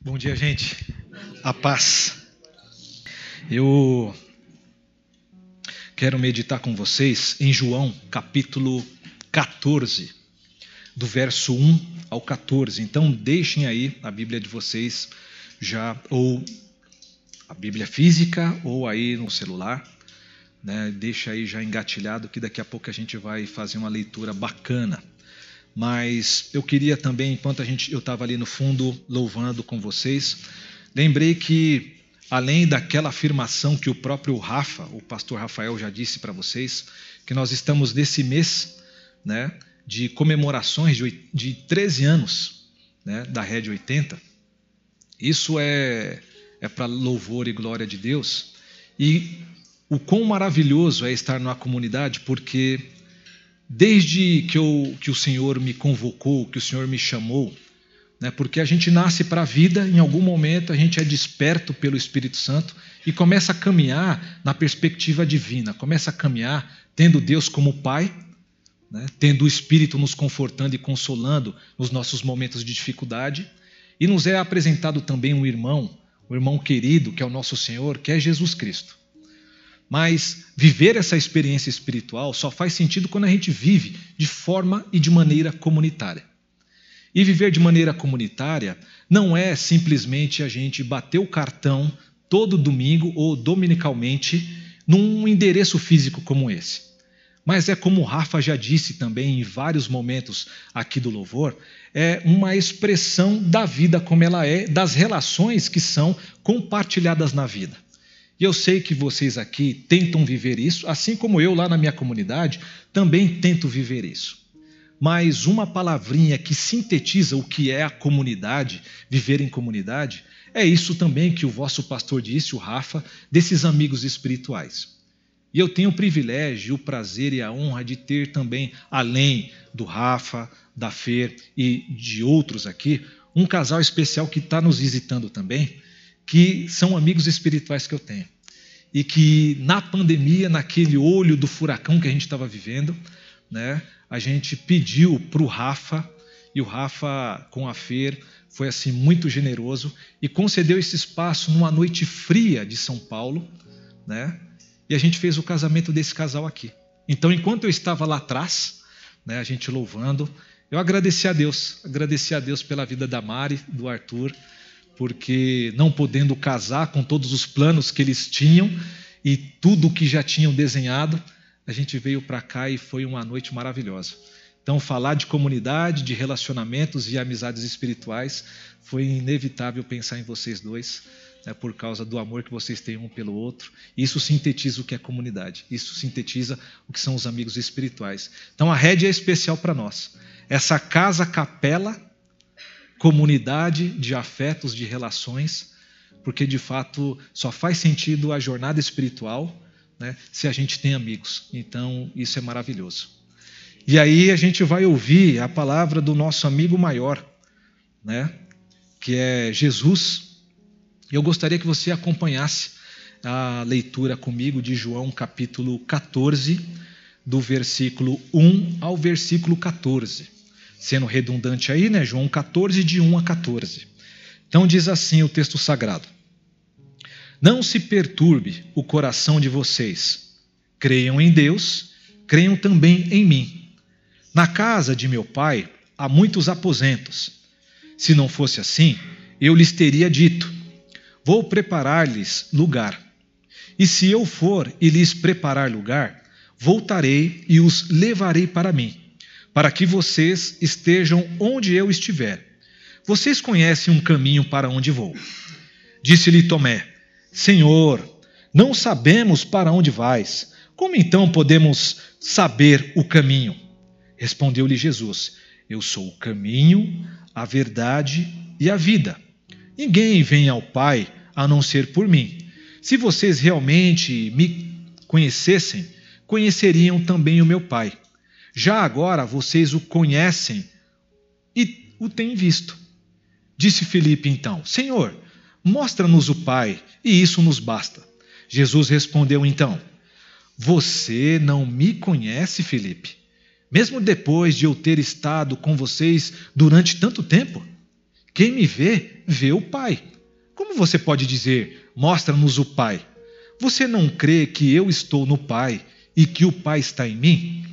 Bom dia, gente. A paz. Eu quero meditar com vocês em João, capítulo 14, do verso 1 ao 14. Então, deixem aí a Bíblia de vocês já, ou a Bíblia física, ou aí no celular. Né? Deixa aí já engatilhado que daqui a pouco a gente vai fazer uma leitura bacana. Mas eu queria também, enquanto a gente, eu estava ali no fundo louvando com vocês, lembrei que além daquela afirmação que o próprio Rafa, o pastor Rafael já disse para vocês, que nós estamos nesse mês né, de comemorações de, de 13 anos né, da Rede 80. Isso é, é para louvor e glória de Deus. E o quão maravilhoso é estar numa comunidade, porque desde que, eu, que o Senhor me convocou, que o Senhor me chamou, né, porque a gente nasce para a vida, em algum momento a gente é desperto pelo Espírito Santo e começa a caminhar na perspectiva divina, começa a caminhar tendo Deus como Pai, né, tendo o Espírito nos confortando e consolando nos nossos momentos de dificuldade, e nos é apresentado também um irmão, um irmão querido, que é o nosso Senhor, que é Jesus Cristo. Mas viver essa experiência espiritual só faz sentido quando a gente vive de forma e de maneira comunitária. E viver de maneira comunitária não é simplesmente a gente bater o cartão todo domingo ou dominicalmente num endereço físico como esse. Mas é como o Rafa já disse também em vários momentos aqui do louvor, é uma expressão da vida como ela é, das relações que são compartilhadas na vida. E eu sei que vocês aqui tentam viver isso, assim como eu lá na minha comunidade também tento viver isso. Mas uma palavrinha que sintetiza o que é a comunidade, viver em comunidade, é isso também que o vosso pastor disse, o Rafa, desses amigos espirituais. E eu tenho o privilégio, o prazer e a honra de ter também, além do Rafa, da Fer e de outros aqui, um casal especial que está nos visitando também, que são amigos espirituais que eu tenho. E que na pandemia, naquele olho do furacão que a gente estava vivendo, né, a gente pediu para o Rafa, e o Rafa, com a Fer, foi assim muito generoso e concedeu esse espaço numa noite fria de São Paulo, né? E a gente fez o casamento desse casal aqui. Então, enquanto eu estava lá atrás, né, a gente louvando, eu agradeci a Deus, agradeci a Deus pela vida da Mari, do Arthur, porque não podendo casar com todos os planos que eles tinham e tudo o que já tinham desenhado, a gente veio para cá e foi uma noite maravilhosa. Então, falar de comunidade, de relacionamentos e amizades espirituais, foi inevitável pensar em vocês dois, né, por causa do amor que vocês têm um pelo outro. Isso sintetiza o que é comunidade, isso sintetiza o que são os amigos espirituais. Então, a rede é especial para nós. Essa casa-capela comunidade de afetos, de relações, porque de fato só faz sentido a jornada espiritual né, se a gente tem amigos. Então isso é maravilhoso. E aí a gente vai ouvir a palavra do nosso amigo maior, né, que é Jesus. Eu gostaria que você acompanhasse a leitura comigo de João capítulo 14, do versículo 1 ao versículo 14 sendo redundante aí, né? João 14, de 1 a 14. Então diz assim o texto sagrado: Não se perturbe o coração de vocês. Creiam em Deus, creiam também em mim. Na casa de meu pai há muitos aposentos. Se não fosse assim, eu lhes teria dito: Vou preparar-lhes lugar. E se eu for e lhes preparar lugar, voltarei e os levarei para mim para que vocês estejam onde eu estiver. Vocês conhecem um caminho para onde vou. Disse-lhe Tomé: Senhor, não sabemos para onde vais. Como então podemos saber o caminho? Respondeu-lhe Jesus: Eu sou o caminho, a verdade e a vida. Ninguém vem ao Pai a não ser por mim. Se vocês realmente me conhecessem, conheceriam também o meu Pai. Já agora vocês o conhecem e o têm visto. Disse Felipe então: Senhor, mostra-nos o Pai, e isso nos basta. Jesus respondeu então: Você não me conhece, Felipe, mesmo depois de eu ter estado com vocês durante tanto tempo? Quem me vê, vê o Pai. Como você pode dizer, mostra-nos o Pai? Você não crê que eu estou no Pai e que o Pai está em mim?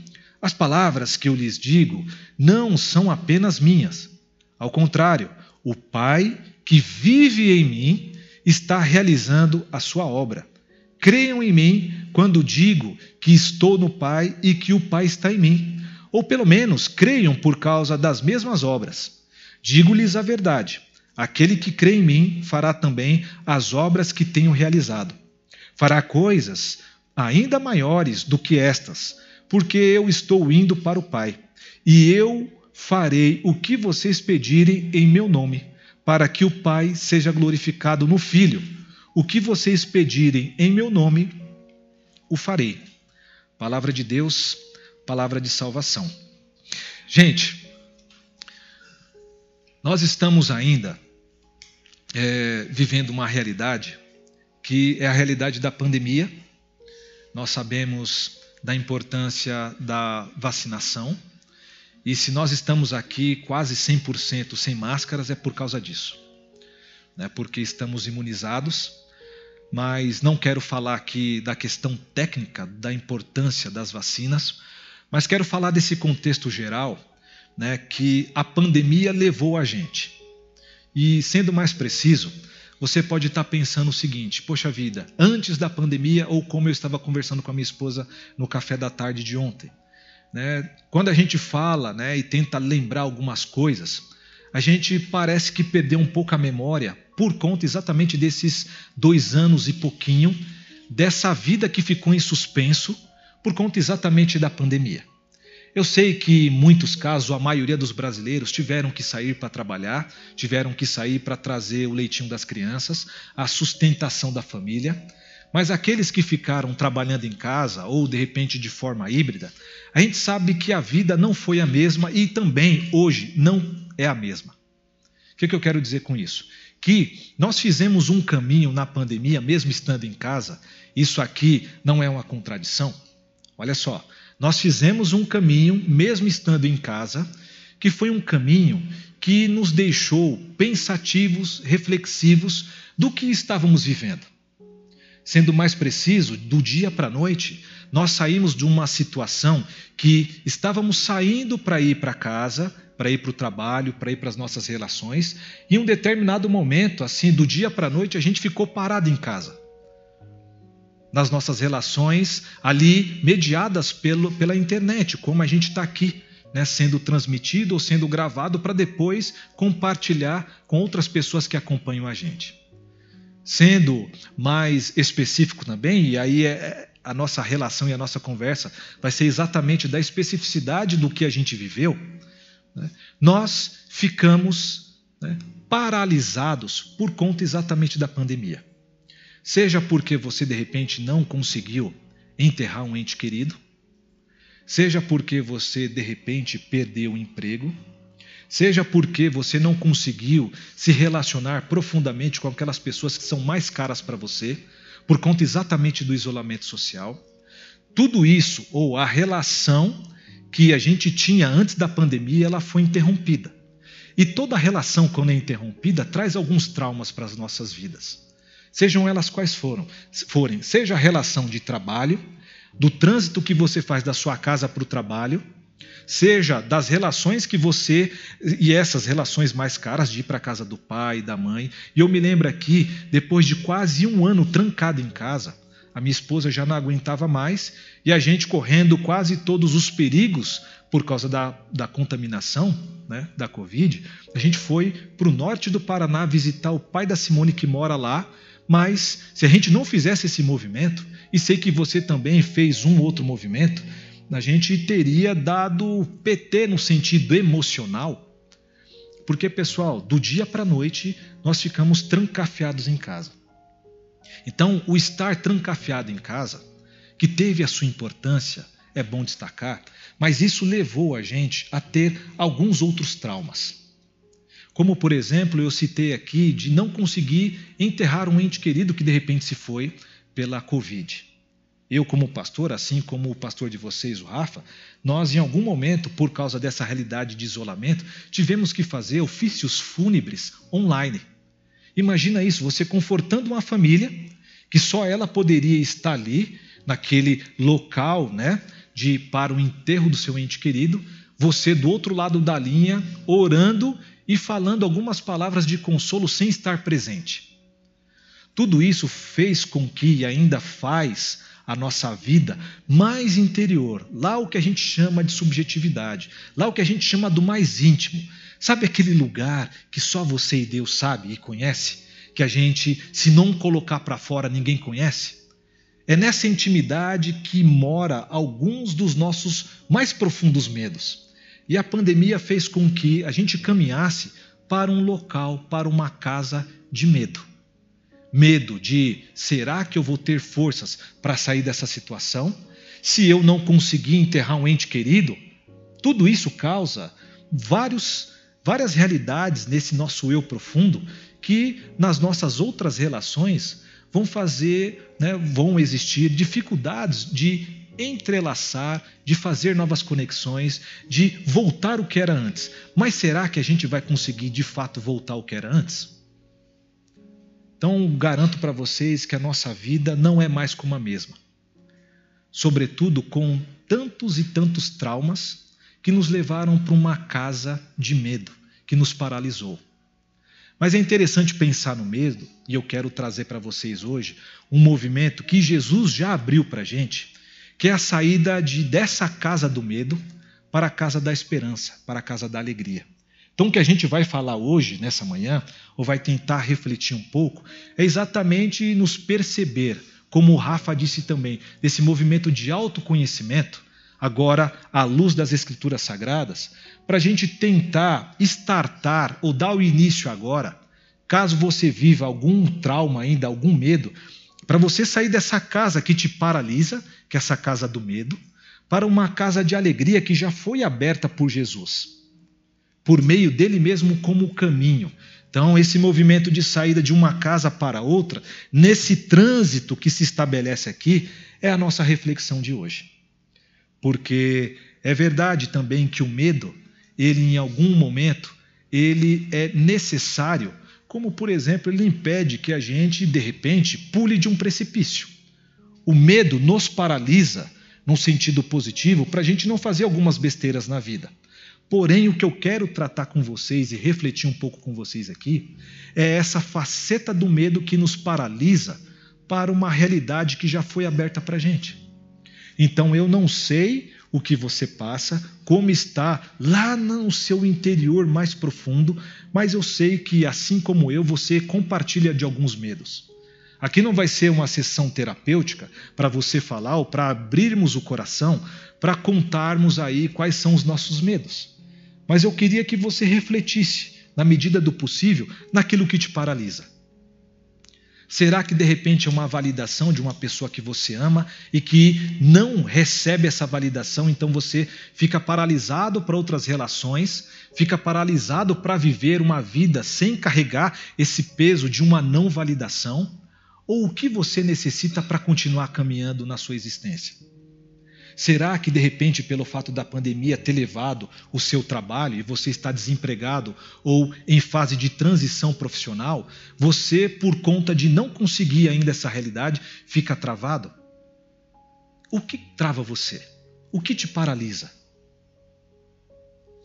As palavras que eu lhes digo não são apenas minhas. Ao contrário, o Pai que vive em mim está realizando a sua obra. Creiam em mim quando digo que estou no Pai e que o Pai está em mim. Ou pelo menos creiam por causa das mesmas obras. Digo-lhes a verdade: aquele que crê em mim fará também as obras que tenho realizado. Fará coisas ainda maiores do que estas, porque eu estou indo para o Pai. E eu farei o que vocês pedirem em meu nome para que o Pai seja glorificado no Filho. O que vocês pedirem em meu nome, o farei. Palavra de Deus, palavra de salvação. Gente, nós estamos ainda é, vivendo uma realidade que é a realidade da pandemia. Nós sabemos da importância da vacinação e se nós estamos aqui quase 100% sem máscaras, é por causa disso. Né? Porque estamos imunizados, mas não quero falar aqui da questão técnica, da importância das vacinas, mas quero falar desse contexto geral né, que a pandemia levou a gente. E sendo mais preciso, você pode estar pensando o seguinte: poxa vida, antes da pandemia, ou como eu estava conversando com a minha esposa no café da tarde de ontem. Né? Quando a gente fala né, e tenta lembrar algumas coisas, a gente parece que perdeu um pouco a memória por conta exatamente desses dois anos e pouquinho, dessa vida que ficou em suspenso por conta exatamente da pandemia. Eu sei que em muitos casos a maioria dos brasileiros tiveram que sair para trabalhar, tiveram que sair para trazer o leitinho das crianças, a sustentação da família. Mas aqueles que ficaram trabalhando em casa ou de repente de forma híbrida, a gente sabe que a vida não foi a mesma e também hoje não é a mesma. O que, que eu quero dizer com isso? Que nós fizemos um caminho na pandemia, mesmo estando em casa, isso aqui não é uma contradição. Olha só, nós fizemos um caminho, mesmo estando em casa, que foi um caminho que nos deixou pensativos, reflexivos do que estávamos vivendo. Sendo mais preciso, do dia para a noite, nós saímos de uma situação que estávamos saindo para ir para casa, para ir para o trabalho, para ir para as nossas relações, e em um determinado momento, assim, do dia para a noite, a gente ficou parado em casa. Nas nossas relações ali mediadas pelo, pela internet, como a gente está aqui, né, sendo transmitido ou sendo gravado para depois compartilhar com outras pessoas que acompanham a gente. Sendo mais específico também, e aí é, é, a nossa relação e a nossa conversa vai ser exatamente da especificidade do que a gente viveu, né? nós ficamos né, paralisados por conta exatamente da pandemia. Seja porque você de repente não conseguiu enterrar um ente querido, seja porque você de repente perdeu o emprego, Seja porque você não conseguiu se relacionar profundamente com aquelas pessoas que são mais caras para você, por conta exatamente do isolamento social. Tudo isso, ou a relação que a gente tinha antes da pandemia, ela foi interrompida. E toda relação, quando é interrompida, traz alguns traumas para as nossas vidas. Sejam elas quais foram, forem, seja a relação de trabalho, do trânsito que você faz da sua casa para o trabalho, seja das relações que você e essas relações mais caras de ir para a casa do pai, da mãe. E eu me lembro aqui, depois de quase um ano trancado em casa, a minha esposa já não aguentava mais e a gente correndo quase todos os perigos por causa da, da contaminação né, da Covid, a gente foi para o norte do Paraná visitar o pai da Simone que mora lá. Mas se a gente não fizesse esse movimento, e sei que você também fez um outro movimento, a gente teria dado PT no sentido emocional. Porque, pessoal, do dia para a noite nós ficamos trancafiados em casa. Então, o estar trancafiado em casa, que teve a sua importância, é bom destacar, mas isso levou a gente a ter alguns outros traumas. Como, por exemplo, eu citei aqui de não conseguir enterrar um ente querido que de repente se foi pela Covid. Eu, como pastor, assim como o pastor de vocês, o Rafa, nós, em algum momento, por causa dessa realidade de isolamento, tivemos que fazer ofícios fúnebres online. Imagina isso, você confortando uma família que só ela poderia estar ali, naquele local, né, de para o enterro do seu ente querido, você do outro lado da linha, orando e falando algumas palavras de consolo sem estar presente. Tudo isso fez com que e ainda faz a nossa vida mais interior, lá o que a gente chama de subjetividade, lá o que a gente chama do mais íntimo. Sabe aquele lugar que só você e Deus sabe e conhece, que a gente, se não colocar para fora, ninguém conhece? É nessa intimidade que mora alguns dos nossos mais profundos medos. E a pandemia fez com que a gente caminhasse para um local, para uma casa de medo medo de será que eu vou ter forças para sair dessa situação? Se eu não conseguir enterrar um ente querido, tudo isso causa vários, várias realidades nesse nosso eu profundo que nas nossas outras relações vão fazer, né, vão existir dificuldades de entrelaçar, de fazer novas conexões, de voltar o que era antes. Mas será que a gente vai conseguir de fato voltar o que era antes? Então, garanto para vocês que a nossa vida não é mais como a mesma. Sobretudo com tantos e tantos traumas que nos levaram para uma casa de medo, que nos paralisou. Mas é interessante pensar no medo, e eu quero trazer para vocês hoje um movimento que Jesus já abriu para a gente, que é a saída de, dessa casa do medo para a casa da esperança, para a casa da alegria. Então, o que a gente vai falar hoje, nessa manhã, ou vai tentar refletir um pouco, é exatamente nos perceber, como o Rafa disse também, desse movimento de autoconhecimento, agora à luz das Escrituras Sagradas, para a gente tentar startar ou dar o início agora, caso você viva algum trauma ainda, algum medo, para você sair dessa casa que te paralisa, que é essa casa do medo, para uma casa de alegria que já foi aberta por Jesus por meio dele mesmo como caminho. Então, esse movimento de saída de uma casa para outra, nesse trânsito que se estabelece aqui, é a nossa reflexão de hoje. Porque é verdade também que o medo, ele em algum momento, ele é necessário, como por exemplo, ele impede que a gente de repente pule de um precipício. O medo nos paralisa, num sentido positivo, para a gente não fazer algumas besteiras na vida. Porém, o que eu quero tratar com vocês e refletir um pouco com vocês aqui é essa faceta do medo que nos paralisa para uma realidade que já foi aberta para a gente. Então, eu não sei o que você passa, como está lá no seu interior mais profundo, mas eu sei que, assim como eu, você compartilha de alguns medos. Aqui não vai ser uma sessão terapêutica para você falar ou para abrirmos o coração para contarmos aí quais são os nossos medos. Mas eu queria que você refletisse, na medida do possível, naquilo que te paralisa. Será que de repente é uma validação de uma pessoa que você ama e que não recebe essa validação, então você fica paralisado para outras relações, fica paralisado para viver uma vida sem carregar esse peso de uma não validação? Ou o que você necessita para continuar caminhando na sua existência? Será que de repente, pelo fato da pandemia ter levado o seu trabalho e você está desempregado ou em fase de transição profissional, você, por conta de não conseguir ainda essa realidade, fica travado? O que trava você? O que te paralisa?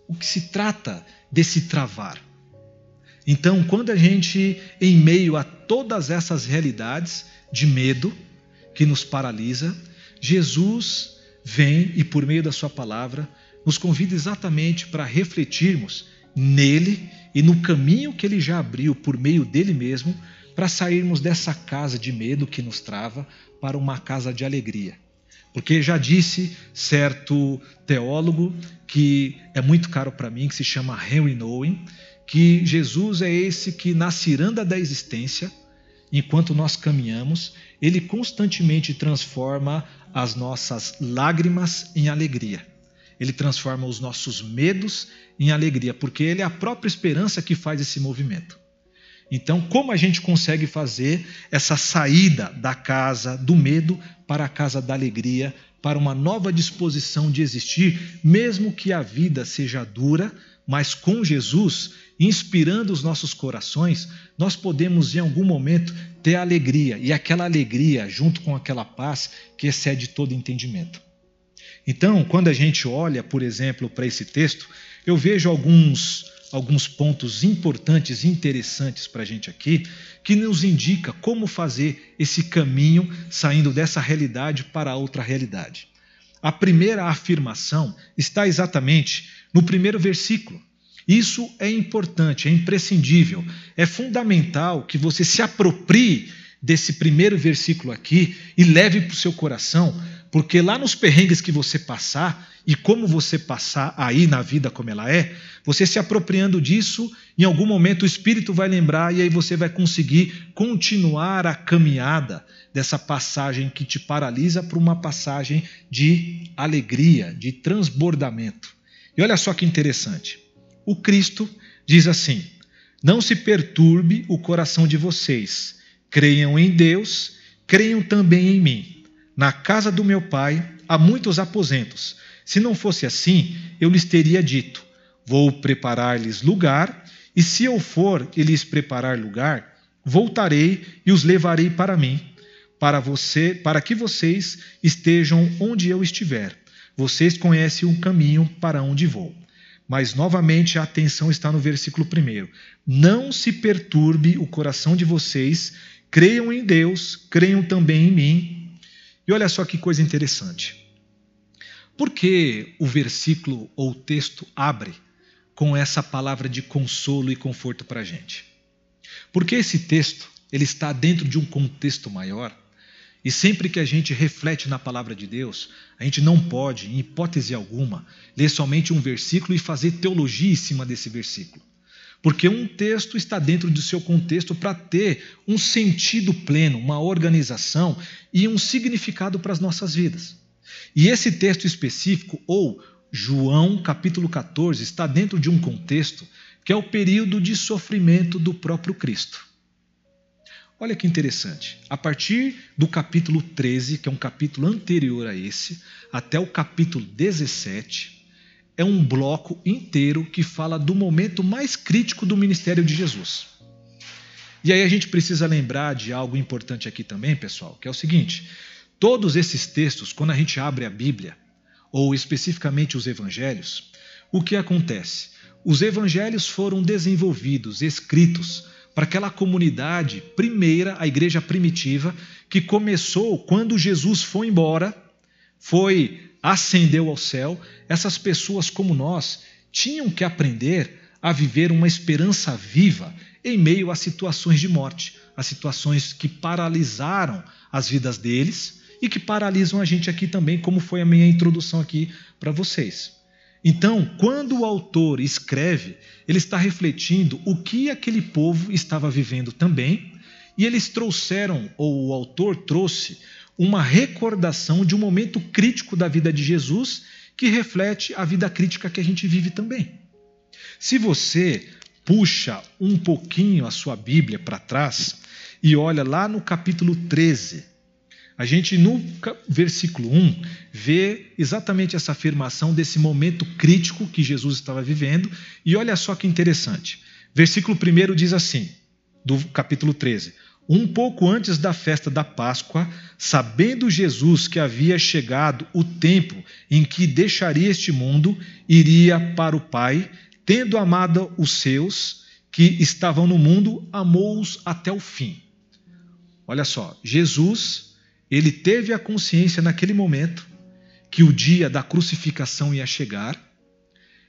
O que se trata desse travar? Então, quando a gente, em meio a todas essas realidades de medo que nos paralisa, Jesus vem e, por meio da Sua palavra, nos convida exatamente para refletirmos nele e no caminho que ele já abriu por meio dele mesmo para sairmos dessa casa de medo que nos trava para uma casa de alegria. Porque já disse certo teólogo que é muito caro para mim, que se chama Henry Nouwen, que Jesus é esse que na ciranda da existência, enquanto nós caminhamos, ele constantemente transforma as nossas lágrimas em alegria. Ele transforma os nossos medos em alegria, porque ele é a própria esperança que faz esse movimento. Então, como a gente consegue fazer essa saída da casa do medo para a casa da alegria, para uma nova disposição de existir, mesmo que a vida seja dura, mas com Jesus inspirando os nossos corações, nós podemos em algum momento ter alegria, e aquela alegria junto com aquela paz que excede todo entendimento. Então, quando a gente olha, por exemplo, para esse texto, eu vejo alguns alguns pontos importantes e interessantes para a gente aqui, que nos indica como fazer esse caminho saindo dessa realidade para outra realidade. A primeira afirmação está exatamente no primeiro versículo. Isso é importante, é imprescindível, é fundamental que você se aproprie desse primeiro versículo aqui e leve para o seu coração, porque lá nos perrengues que você passar e como você passar aí na vida como ela é, você se apropriando disso, em algum momento o Espírito vai lembrar e aí você vai conseguir continuar a caminhada dessa passagem que te paralisa para uma passagem de alegria, de transbordamento. E olha só que interessante. O Cristo diz assim: Não se perturbe o coração de vocês. Creiam em Deus, creiam também em mim. Na casa do meu pai há muitos aposentos. Se não fosse assim, eu lhes teria dito: Vou preparar-lhes lugar, e se eu for e lhes preparar lugar, voltarei e os levarei para mim, para você, para que vocês estejam onde eu estiver. Vocês conhecem o caminho para onde vou. Mas novamente a atenção está no versículo 1. Não se perturbe o coração de vocês, creiam em Deus, creiam também em mim. E olha só que coisa interessante. Por que o versículo ou o texto abre com essa palavra de consolo e conforto para a gente? Porque esse texto ele está dentro de um contexto maior e sempre que a gente reflete na palavra de Deus, a gente não pode, em hipótese alguma, ler somente um versículo e fazer teologia em cima desse versículo. Porque um texto está dentro do seu contexto para ter um sentido pleno, uma organização e um significado para as nossas vidas. E esse texto específico, ou João capítulo 14, está dentro de um contexto que é o período de sofrimento do próprio Cristo. Olha que interessante. A partir do capítulo 13, que é um capítulo anterior a esse, até o capítulo 17, é um bloco inteiro que fala do momento mais crítico do ministério de Jesus. E aí a gente precisa lembrar de algo importante aqui também, pessoal, que é o seguinte: Todos esses textos, quando a gente abre a Bíblia, ou especificamente os evangelhos, o que acontece? Os evangelhos foram desenvolvidos, escritos, para aquela comunidade primeira, a igreja primitiva, que começou quando Jesus foi embora, foi ascendeu ao céu, essas pessoas como nós tinham que aprender a viver uma esperança viva em meio a situações de morte, a situações que paralisaram as vidas deles e que paralisam a gente aqui também, como foi a minha introdução aqui para vocês. Então, quando o autor escreve, ele está refletindo o que aquele povo estava vivendo também, e eles trouxeram, ou o autor trouxe, uma recordação de um momento crítico da vida de Jesus que reflete a vida crítica que a gente vive também. Se você puxa um pouquinho a sua Bíblia para trás e olha lá no capítulo 13, a gente, no versículo 1, vê exatamente essa afirmação desse momento crítico que Jesus estava vivendo. E olha só que interessante. Versículo 1 diz assim, do capítulo 13: Um pouco antes da festa da Páscoa, sabendo Jesus que havia chegado o tempo em que deixaria este mundo, iria para o Pai, tendo amado os seus que estavam no mundo, amou-os até o fim. Olha só, Jesus ele teve a consciência naquele momento que o dia da crucificação ia chegar.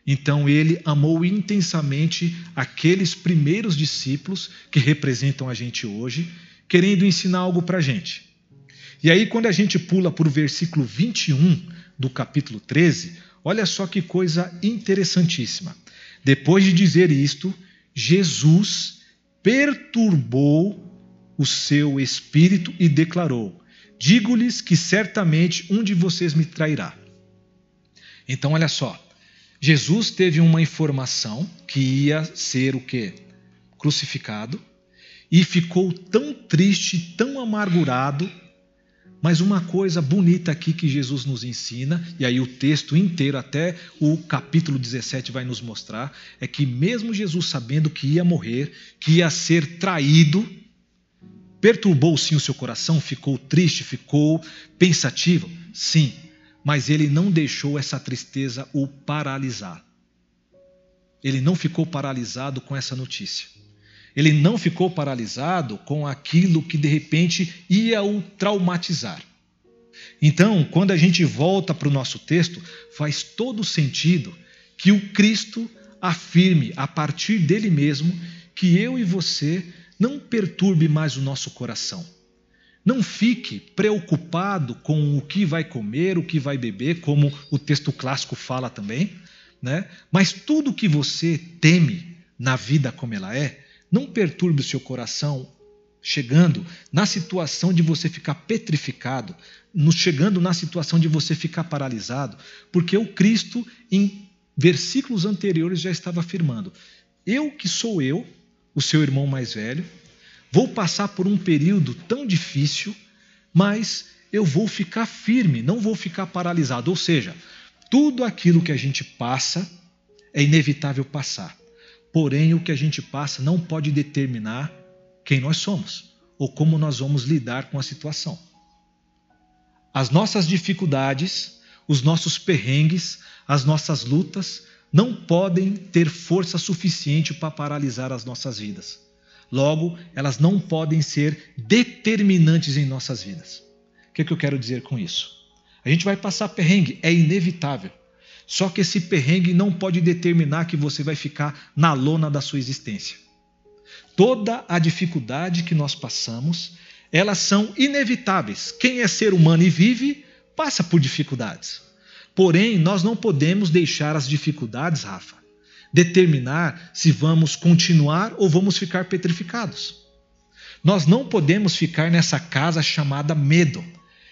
Então ele amou intensamente aqueles primeiros discípulos que representam a gente hoje, querendo ensinar algo para a gente. E aí, quando a gente pula para o versículo 21 do capítulo 13, olha só que coisa interessantíssima. Depois de dizer isto, Jesus perturbou o seu espírito e declarou: Digo-lhes que certamente um de vocês me trairá. Então, olha só. Jesus teve uma informação que ia ser o quê? Crucificado. e ficou tão triste, tão amargurado. Mas uma coisa bonita aqui que Jesus nos ensina, e aí o texto inteiro, até o capítulo 17, vai nos mostrar, é que mesmo Jesus sabendo que ia morrer, que ia ser traído, perturbou sim o seu coração, ficou triste, ficou pensativo, sim, mas ele não deixou essa tristeza o paralisar. Ele não ficou paralisado com essa notícia. Ele não ficou paralisado com aquilo que de repente ia o traumatizar. Então, quando a gente volta para o nosso texto, faz todo sentido que o Cristo afirme a partir dele mesmo que eu e você não perturbe mais o nosso coração. Não fique preocupado com o que vai comer, o que vai beber, como o texto clássico fala também, né? Mas tudo que você teme na vida como ela é, não perturbe o seu coração chegando na situação de você ficar petrificado, chegando na situação de você ficar paralisado, porque o Cristo em versículos anteriores já estava afirmando: eu que sou eu, o seu irmão mais velho, vou passar por um período tão difícil, mas eu vou ficar firme, não vou ficar paralisado. Ou seja, tudo aquilo que a gente passa é inevitável passar. Porém, o que a gente passa não pode determinar quem nós somos ou como nós vamos lidar com a situação. As nossas dificuldades, os nossos perrengues, as nossas lutas não podem ter força suficiente para paralisar as nossas vidas. Logo, elas não podem ser determinantes em nossas vidas. O que, é que eu quero dizer com isso? A gente vai passar perrengue, é inevitável. Só que esse perrengue não pode determinar que você vai ficar na lona da sua existência. Toda a dificuldade que nós passamos, elas são inevitáveis. Quem é ser humano e vive, passa por dificuldades. Porém, nós não podemos deixar as dificuldades, Rafa, determinar se vamos continuar ou vamos ficar petrificados. Nós não podemos ficar nessa casa chamada medo,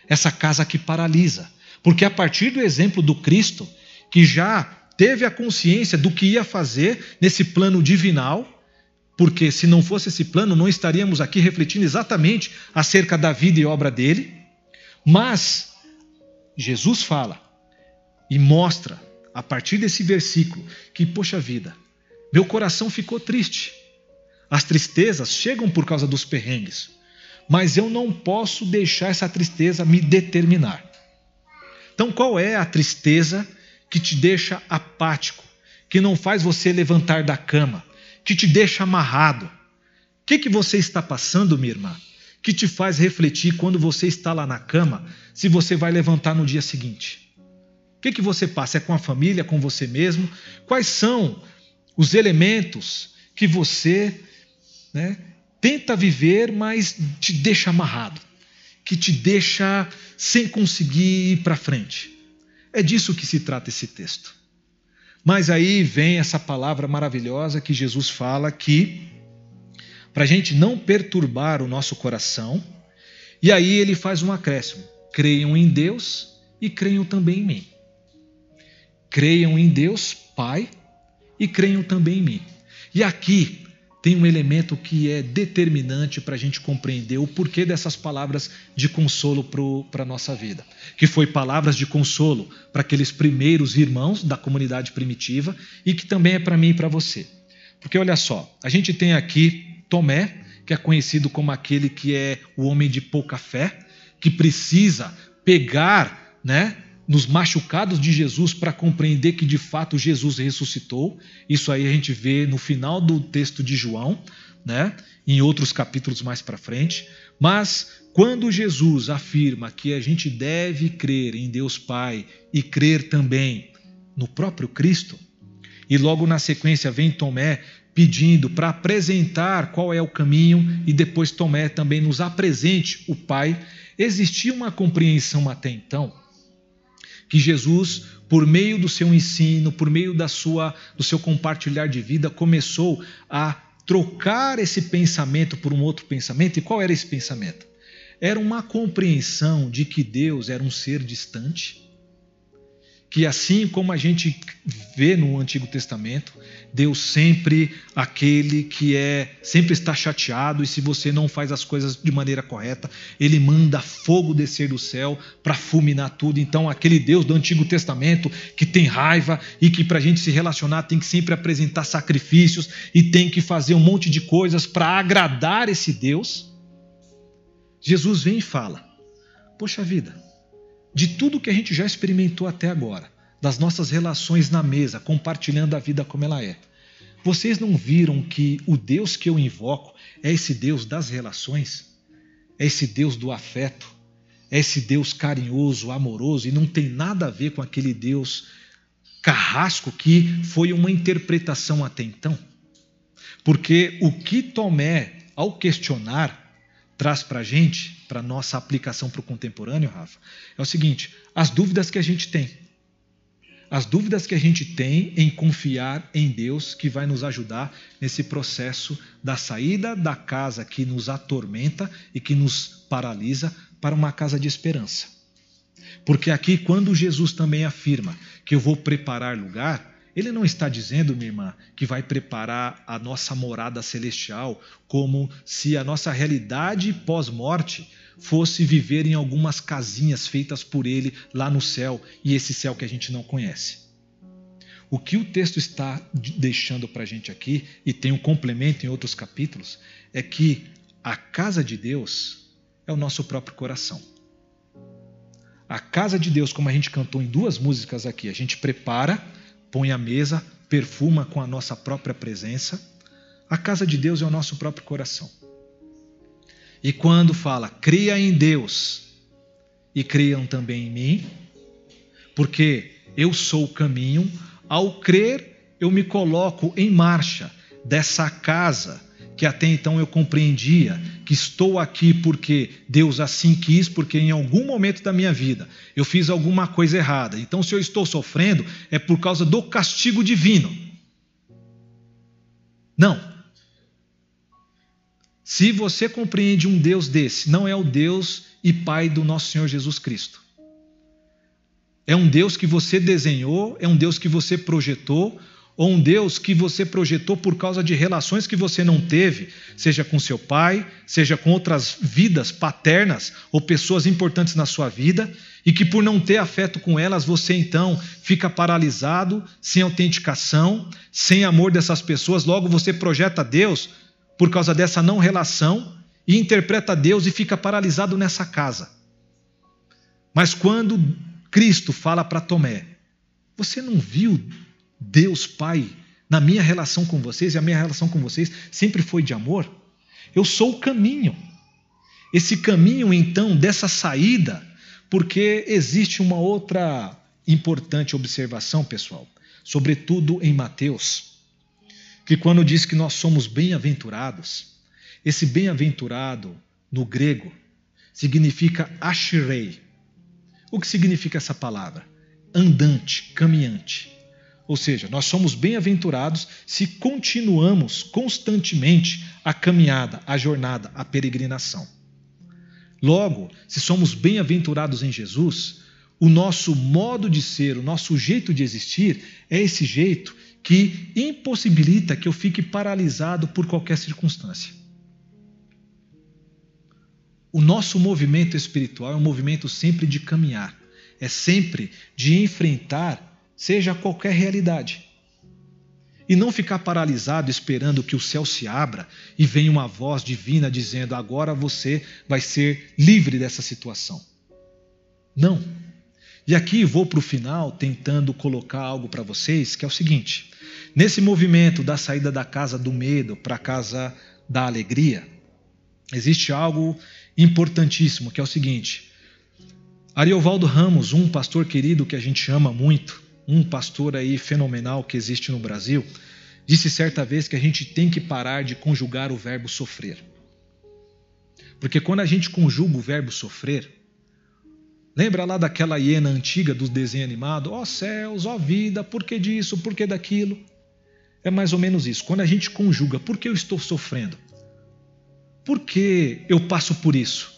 essa casa que paralisa, porque a partir do exemplo do Cristo, que já teve a consciência do que ia fazer nesse plano divinal, porque se não fosse esse plano, não estaríamos aqui refletindo exatamente acerca da vida e obra dele. Mas Jesus fala e mostra, a partir desse versículo, que, poxa vida, meu coração ficou triste. As tristezas chegam por causa dos perrengues, mas eu não posso deixar essa tristeza me determinar. Então, qual é a tristeza que te deixa apático, que não faz você levantar da cama, que te deixa amarrado. O que, que você está passando, minha irmã? Que te faz refletir quando você está lá na cama, se você vai levantar no dia seguinte? O que, que você passa? É com a família, com você mesmo? Quais são os elementos que você né, tenta viver, mas te deixa amarrado, que te deixa sem conseguir ir para frente? É disso que se trata esse texto. Mas aí vem essa palavra maravilhosa que Jesus fala que, para a gente não perturbar o nosso coração, e aí ele faz um acréscimo: creiam em Deus e creiam também em mim. Creiam em Deus, Pai, e creiam também em mim. E aqui tem um elemento que é determinante para a gente compreender o porquê dessas palavras de consolo para a nossa vida. Que foi palavras de consolo para aqueles primeiros irmãos da comunidade primitiva e que também é para mim e para você. Porque olha só, a gente tem aqui Tomé, que é conhecido como aquele que é o homem de pouca fé, que precisa pegar, né, nos machucados de Jesus para compreender que de fato Jesus ressuscitou. Isso aí a gente vê no final do texto de João, né? Em outros capítulos mais para frente. Mas quando Jesus afirma que a gente deve crer em Deus Pai e crer também no próprio Cristo, e logo na sequência vem Tomé pedindo para apresentar qual é o caminho e depois Tomé também nos apresente o Pai, existia uma compreensão até então que Jesus, por meio do seu ensino, por meio da sua, do seu compartilhar de vida, começou a trocar esse pensamento por um outro pensamento. E qual era esse pensamento? Era uma compreensão de que Deus era um ser distante, que assim como a gente vê no Antigo Testamento, Deus sempre aquele que é sempre está chateado e se você não faz as coisas de maneira correta, ele manda fogo descer do céu para fulminar tudo. Então, aquele Deus do Antigo Testamento que tem raiva e que para a gente se relacionar tem que sempre apresentar sacrifícios e tem que fazer um monte de coisas para agradar esse Deus. Jesus vem e fala: Poxa vida, de tudo que a gente já experimentou até agora, das nossas relações na mesa, compartilhando a vida como ela é. Vocês não viram que o Deus que eu invoco é esse Deus das relações? É esse Deus do afeto? É esse Deus carinhoso, amoroso e não tem nada a ver com aquele Deus carrasco que foi uma interpretação até então? Porque o que Tomé, ao questionar, traz para a gente, para nossa aplicação para o contemporâneo, Rafa, é o seguinte: as dúvidas que a gente tem. As dúvidas que a gente tem em confiar em Deus que vai nos ajudar nesse processo da saída da casa que nos atormenta e que nos paralisa para uma casa de esperança. Porque aqui, quando Jesus também afirma que eu vou preparar lugar, ele não está dizendo, minha irmã, que vai preparar a nossa morada celestial como se a nossa realidade pós-morte fosse viver em algumas casinhas feitas por ele lá no céu e esse céu que a gente não conhece. O que o texto está deixando para a gente aqui, e tem um complemento em outros capítulos, é que a casa de Deus é o nosso próprio coração. A casa de Deus, como a gente cantou em duas músicas aqui, a gente prepara põe a mesa, perfuma com a nossa própria presença. A casa de Deus é o nosso próprio coração. E quando fala, cria em Deus e criam também em mim, porque eu sou o caminho, ao crer eu me coloco em marcha dessa casa que até então eu compreendia que estou aqui porque Deus assim quis, porque em algum momento da minha vida eu fiz alguma coisa errada. Então, se eu estou sofrendo, é por causa do castigo divino. Não. Se você compreende um Deus desse, não é o Deus e Pai do nosso Senhor Jesus Cristo. É um Deus que você desenhou, é um Deus que você projetou, ou um Deus que você projetou por causa de relações que você não teve, seja com seu pai, seja com outras vidas paternas ou pessoas importantes na sua vida, e que por não ter afeto com elas, você então fica paralisado, sem autenticação, sem amor dessas pessoas, logo você projeta Deus por causa dessa não relação e interpreta Deus e fica paralisado nessa casa. Mas quando Cristo fala para Tomé, você não viu Deus Pai na minha relação com vocês, e a minha relação com vocês sempre foi de amor. Eu sou o caminho. Esse caminho, então, dessa saída, porque existe uma outra importante observação, pessoal, sobretudo em Mateus, que quando diz que nós somos bem-aventurados, esse bem-aventurado no grego significa ashirei. O que significa essa palavra? Andante, caminhante. Ou seja, nós somos bem-aventurados se continuamos constantemente a caminhada, a jornada, a peregrinação. Logo, se somos bem-aventurados em Jesus, o nosso modo de ser, o nosso jeito de existir é esse jeito que impossibilita que eu fique paralisado por qualquer circunstância. O nosso movimento espiritual é um movimento sempre de caminhar, é sempre de enfrentar seja qualquer realidade. E não ficar paralisado esperando que o céu se abra e venha uma voz divina dizendo: agora você vai ser livre dessa situação. Não. E aqui vou para o final tentando colocar algo para vocês que é o seguinte: nesse movimento da saída da casa do medo para a casa da alegria, existe algo importantíssimo que é o seguinte. Ariovaldo Ramos, um pastor querido que a gente ama muito, um pastor aí fenomenal que existe no Brasil, disse certa vez que a gente tem que parar de conjugar o verbo sofrer. Porque quando a gente conjuga o verbo sofrer, lembra lá daquela hiena antiga do desenho animado? Ó oh, céus, ó oh, vida, por que disso, por que daquilo? É mais ou menos isso. Quando a gente conjuga, por que eu estou sofrendo? Por que eu passo por isso?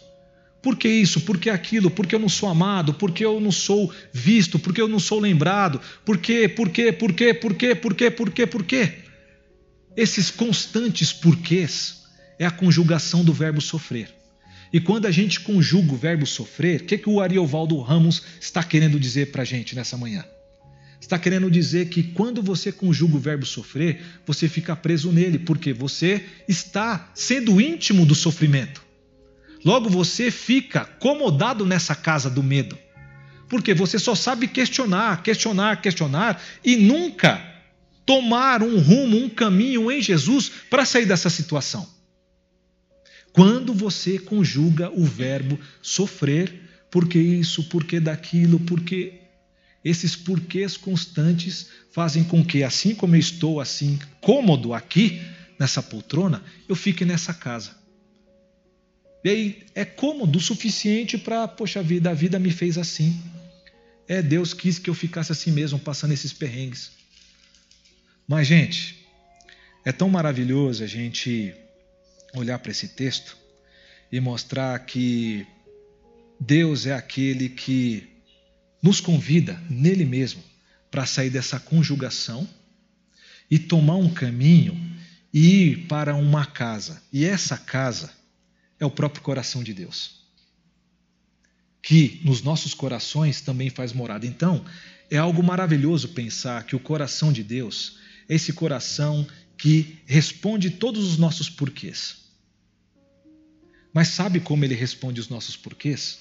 Por que isso? Por que aquilo? Por que eu não sou amado? Por que eu não sou visto? Por que eu não sou lembrado? Por quê? Por quê? Por quê? Por quê? Por quê? Por quê? Por quê? Esses constantes porquês é a conjugação do verbo sofrer. E quando a gente conjuga o verbo sofrer, o que, que o Ariovaldo Ramos está querendo dizer para a gente nessa manhã? Está querendo dizer que quando você conjuga o verbo sofrer, você fica preso nele, porque você está sendo íntimo do sofrimento. Logo você fica acomodado nessa casa do medo. Porque você só sabe questionar, questionar, questionar e nunca tomar um rumo, um caminho em Jesus para sair dessa situação. Quando você conjuga o verbo sofrer, porque isso, porque daquilo, porque esses porquês constantes fazem com que, assim como eu estou assim cômodo aqui nessa poltrona, eu fique nessa casa. E aí é cômodo o suficiente para, poxa vida, a vida me fez assim. É, Deus quis que eu ficasse assim mesmo, passando esses perrengues. Mas, gente, é tão maravilhoso a gente olhar para esse texto e mostrar que Deus é aquele que nos convida nele mesmo para sair dessa conjugação e tomar um caminho e ir para uma casa. E essa casa é o próprio coração de Deus. Que nos nossos corações também faz morada. Então, é algo maravilhoso pensar que o coração de Deus é esse coração que responde todos os nossos porquês. Mas sabe como ele responde os nossos porquês?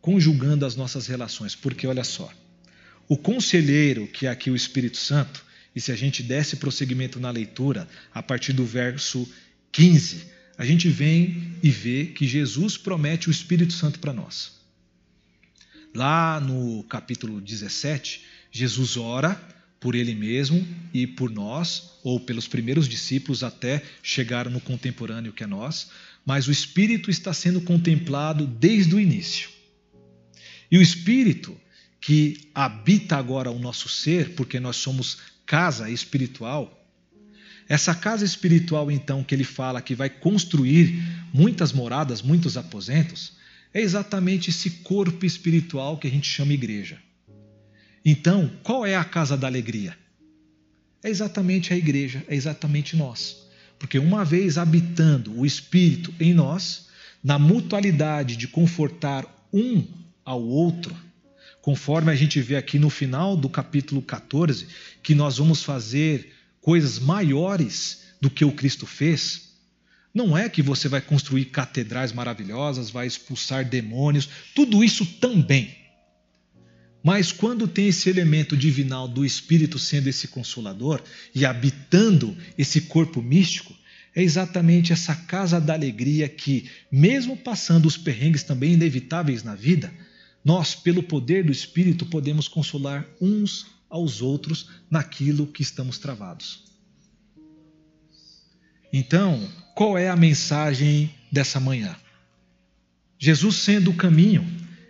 Conjugando as nossas relações. Porque olha só, o conselheiro, que é aqui o Espírito Santo, e se a gente desse prosseguimento na leitura, a partir do verso 15, a gente vem e vê que Jesus promete o Espírito Santo para nós. Lá no capítulo 17, Jesus ora por ele mesmo e por nós, ou pelos primeiros discípulos até chegar no contemporâneo que é nós, mas o Espírito está sendo contemplado desde o início. E o Espírito que habita agora o nosso ser, porque nós somos casa espiritual, essa casa espiritual, então, que ele fala que vai construir muitas moradas, muitos aposentos, é exatamente esse corpo espiritual que a gente chama igreja. Então, qual é a casa da alegria? É exatamente a igreja, é exatamente nós. Porque uma vez habitando o Espírito em nós, na mutualidade de confortar um ao outro, conforme a gente vê aqui no final do capítulo 14, que nós vamos fazer coisas maiores do que o Cristo fez, não é que você vai construir catedrais maravilhosas, vai expulsar demônios, tudo isso também. Mas quando tem esse elemento divinal do Espírito sendo esse consolador e habitando esse corpo místico, é exatamente essa casa da alegria que, mesmo passando os perrengues também inevitáveis na vida, nós, pelo poder do Espírito, podemos consolar uns aos outros naquilo que estamos travados. Então, qual é a mensagem dessa manhã? Jesus, sendo o caminho,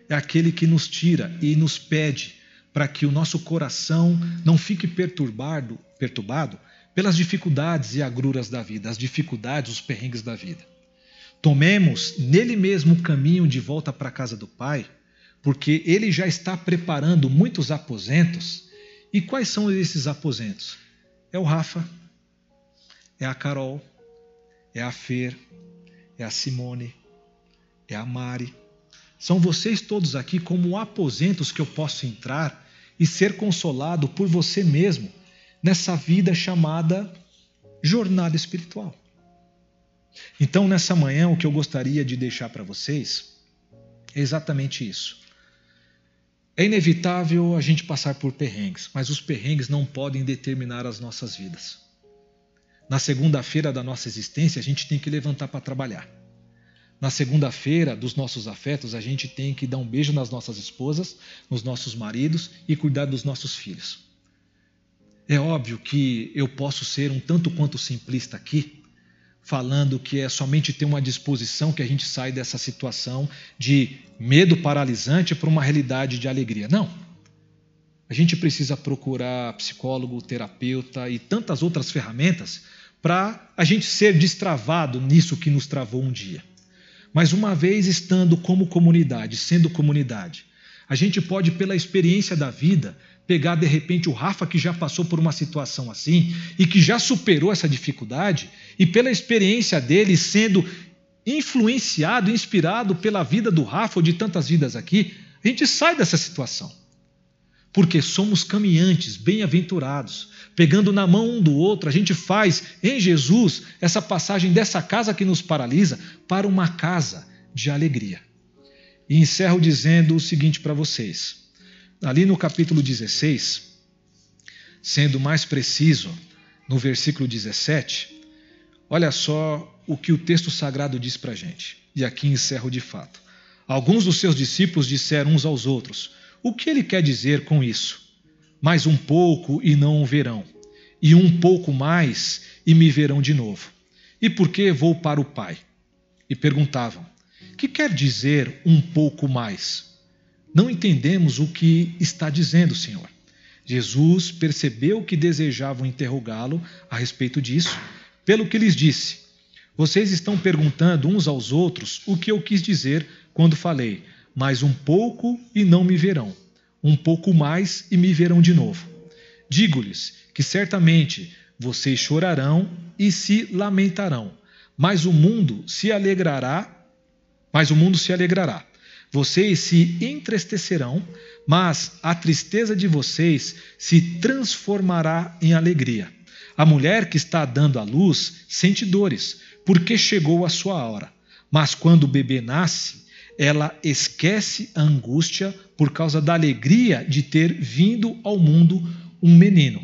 é aquele que nos tira e nos pede para que o nosso coração não fique perturbado, perturbado pelas dificuldades e agruras da vida, as dificuldades, os perrengues da vida. Tomemos nele mesmo o caminho de volta para a casa do Pai, porque ele já está preparando muitos aposentos e quais são esses aposentos? É o Rafa, é a Carol, é a Fer, é a Simone, é a Mari. São vocês todos aqui como aposentos que eu posso entrar e ser consolado por você mesmo nessa vida chamada jornada espiritual. Então, nessa manhã, o que eu gostaria de deixar para vocês é exatamente isso. É inevitável a gente passar por perrengues, mas os perrengues não podem determinar as nossas vidas. Na segunda-feira da nossa existência, a gente tem que levantar para trabalhar. Na segunda-feira dos nossos afetos, a gente tem que dar um beijo nas nossas esposas, nos nossos maridos e cuidar dos nossos filhos. É óbvio que eu posso ser um tanto quanto simplista aqui, falando que é somente ter uma disposição que a gente sai dessa situação de medo paralisante para uma realidade de alegria. Não. A gente precisa procurar psicólogo, terapeuta e tantas outras ferramentas para a gente ser destravado nisso que nos travou um dia. Mas uma vez estando como comunidade, sendo comunidade, a gente pode, pela experiência da vida, pegar de repente o Rafa que já passou por uma situação assim e que já superou essa dificuldade, e pela experiência dele sendo influenciado, inspirado pela vida do Rafa ou de tantas vidas aqui, a gente sai dessa situação. Porque somos caminhantes, bem-aventurados, pegando na mão um do outro, a gente faz em Jesus essa passagem dessa casa que nos paralisa para uma casa de alegria. E encerro dizendo o seguinte para vocês. Ali no capítulo 16, sendo mais preciso, no versículo 17, olha só o que o texto sagrado diz para a gente. E aqui encerro de fato. Alguns dos seus discípulos disseram uns aos outros: O que ele quer dizer com isso? Mais um pouco e não o verão, e um pouco mais e me verão de novo. E por que vou para o Pai? E perguntavam: Que quer dizer um pouco mais? Não entendemos o que está dizendo, Senhor. Jesus percebeu que desejavam interrogá-lo a respeito disso, pelo que lhes disse: vocês estão perguntando uns aos outros o que eu quis dizer quando falei, mais um pouco e não me verão, um pouco mais e me verão de novo. Digo-lhes que certamente vocês chorarão e se lamentarão, mas o mundo se alegrará, mas o mundo se alegrará. Vocês se entristecerão, mas a tristeza de vocês se transformará em alegria. A mulher que está dando à luz sente dores, porque chegou a sua hora. Mas quando o bebê nasce, ela esquece a angústia por causa da alegria de ter vindo ao mundo um menino.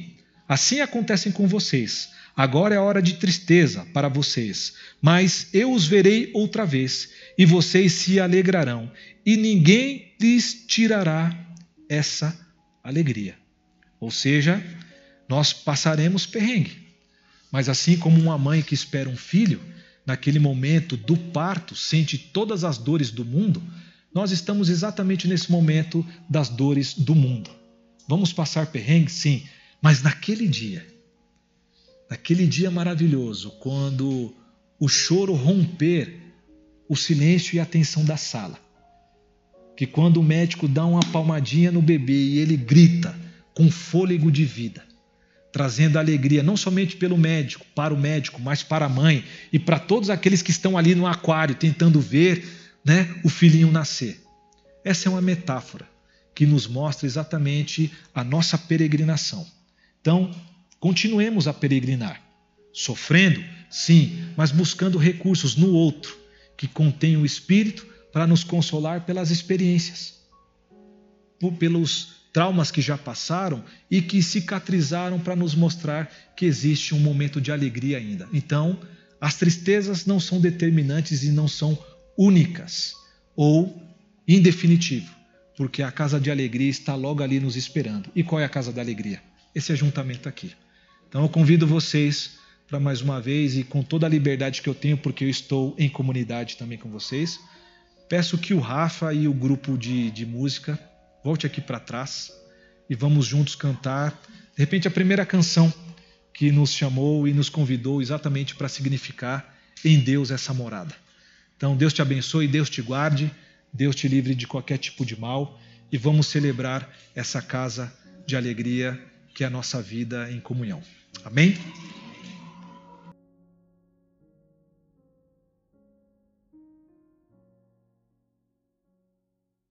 Assim acontecem com vocês. Agora é hora de tristeza para vocês, mas eu os verei outra vez, e vocês se alegrarão, e ninguém lhes tirará essa alegria. Ou seja, nós passaremos perrengue. Mas assim como uma mãe que espera um filho, naquele momento do parto, sente todas as dores do mundo, nós estamos exatamente nesse momento das dores do mundo. Vamos passar perrengue? Sim, mas naquele dia, naquele dia maravilhoso, quando o choro romper o silêncio e a tensão da sala, que quando o médico dá uma palmadinha no bebê e ele grita com fôlego de vida, trazendo alegria não somente pelo médico, para o médico, mas para a mãe e para todos aqueles que estão ali no aquário tentando ver, né, o filhinho nascer. Essa é uma metáfora que nos mostra exatamente a nossa peregrinação. Então, continuemos a peregrinar, sofrendo, sim, mas buscando recursos no outro que contém o espírito para nos consolar pelas experiências, pelos traumas que já passaram e que cicatrizaram para nos mostrar que existe um momento de alegria ainda. Então, as tristezas não são determinantes e não são únicas ou em definitivo, porque a casa de alegria está logo ali nos esperando. E qual é a casa da alegria? Esse ajuntamento aqui. Então eu convido vocês para mais uma vez e com toda a liberdade que eu tenho, porque eu estou em comunidade também com vocês, peço que o Rafa e o grupo de, de música Volte aqui para trás e vamos juntos cantar, de repente, a primeira canção que nos chamou e nos convidou exatamente para significar em Deus essa morada. Então, Deus te abençoe, Deus te guarde, Deus te livre de qualquer tipo de mal e vamos celebrar essa casa de alegria que é a nossa vida em comunhão. Amém?